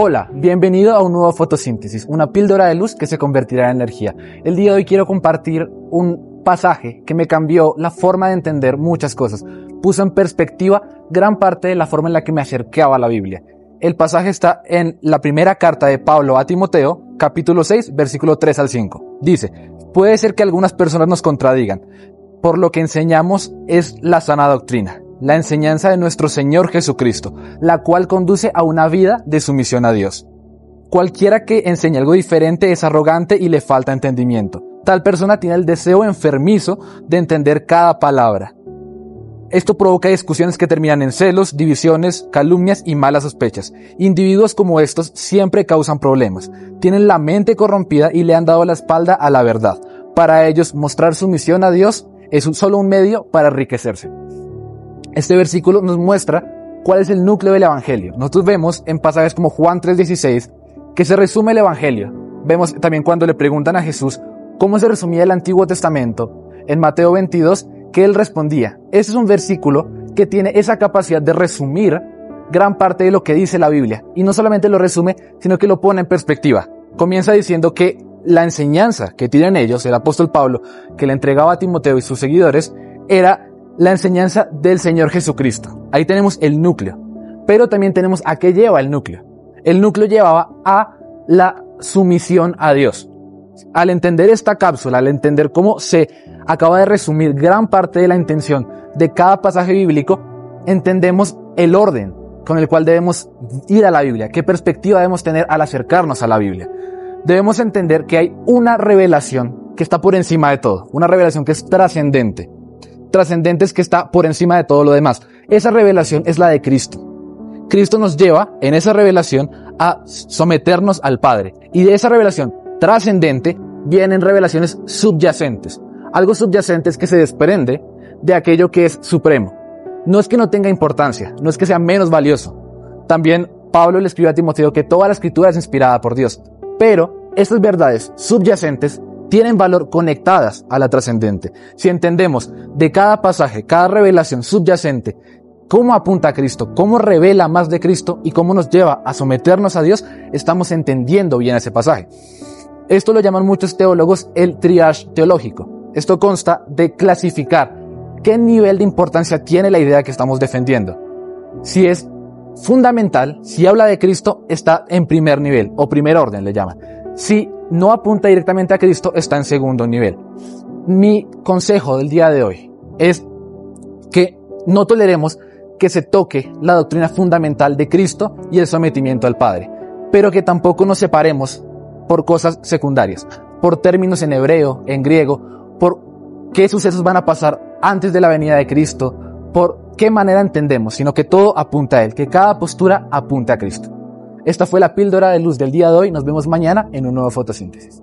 Hola, bienvenido a un nuevo fotosíntesis, una píldora de luz que se convertirá en energía. El día de hoy quiero compartir un pasaje que me cambió la forma de entender muchas cosas. Puso en perspectiva gran parte de la forma en la que me acercaba a la Biblia. El pasaje está en la primera carta de Pablo a Timoteo, capítulo 6, versículo 3 al 5. Dice, puede ser que algunas personas nos contradigan. Por lo que enseñamos es la sana doctrina la enseñanza de nuestro Señor Jesucristo, la cual conduce a una vida de sumisión a Dios. Cualquiera que enseñe algo diferente es arrogante y le falta entendimiento. Tal persona tiene el deseo enfermizo de entender cada palabra. Esto provoca discusiones que terminan en celos, divisiones, calumnias y malas sospechas. Individuos como estos siempre causan problemas. Tienen la mente corrompida y le han dado la espalda a la verdad. Para ellos, mostrar sumisión a Dios es solo un medio para enriquecerse. Este versículo nos muestra cuál es el núcleo del Evangelio. Nosotros vemos en pasajes como Juan 3:16 que se resume el Evangelio. Vemos también cuando le preguntan a Jesús cómo se resumía el Antiguo Testamento en Mateo 22 que él respondía. Ese es un versículo que tiene esa capacidad de resumir gran parte de lo que dice la Biblia. Y no solamente lo resume, sino que lo pone en perspectiva. Comienza diciendo que la enseñanza que tienen ellos, el apóstol Pablo, que le entregaba a Timoteo y sus seguidores, era la enseñanza del Señor Jesucristo. Ahí tenemos el núcleo. Pero también tenemos a qué lleva el núcleo. El núcleo llevaba a la sumisión a Dios. Al entender esta cápsula, al entender cómo se acaba de resumir gran parte de la intención de cada pasaje bíblico, entendemos el orden con el cual debemos ir a la Biblia, qué perspectiva debemos tener al acercarnos a la Biblia. Debemos entender que hay una revelación que está por encima de todo, una revelación que es trascendente trascendentes que está por encima de todo lo demás. Esa revelación es la de Cristo. Cristo nos lleva en esa revelación a someternos al Padre. Y de esa revelación trascendente vienen revelaciones subyacentes. Algo subyacente es que se desprende de aquello que es supremo. No es que no tenga importancia, no es que sea menos valioso. También Pablo le escribió a Timoteo que toda la escritura es inspirada por Dios. Pero estas verdades subyacentes tienen valor conectadas a la trascendente. Si entendemos de cada pasaje, cada revelación subyacente, cómo apunta a Cristo, cómo revela más de Cristo y cómo nos lleva a someternos a Dios, estamos entendiendo bien ese pasaje. Esto lo llaman muchos teólogos el triage teológico. Esto consta de clasificar qué nivel de importancia tiene la idea que estamos defendiendo. Si es fundamental, si habla de Cristo, está en primer nivel o primer orden le llaman. Si no apunta directamente a Cristo, está en segundo nivel. Mi consejo del día de hoy es que no toleremos que se toque la doctrina fundamental de Cristo y el sometimiento al Padre, pero que tampoco nos separemos por cosas secundarias, por términos en hebreo, en griego, por qué sucesos van a pasar antes de la venida de Cristo, por qué manera entendemos, sino que todo apunta a Él, que cada postura apunte a Cristo. Esta fue la píldora de luz del día de hoy. Nos vemos mañana en un nuevo fotosíntesis.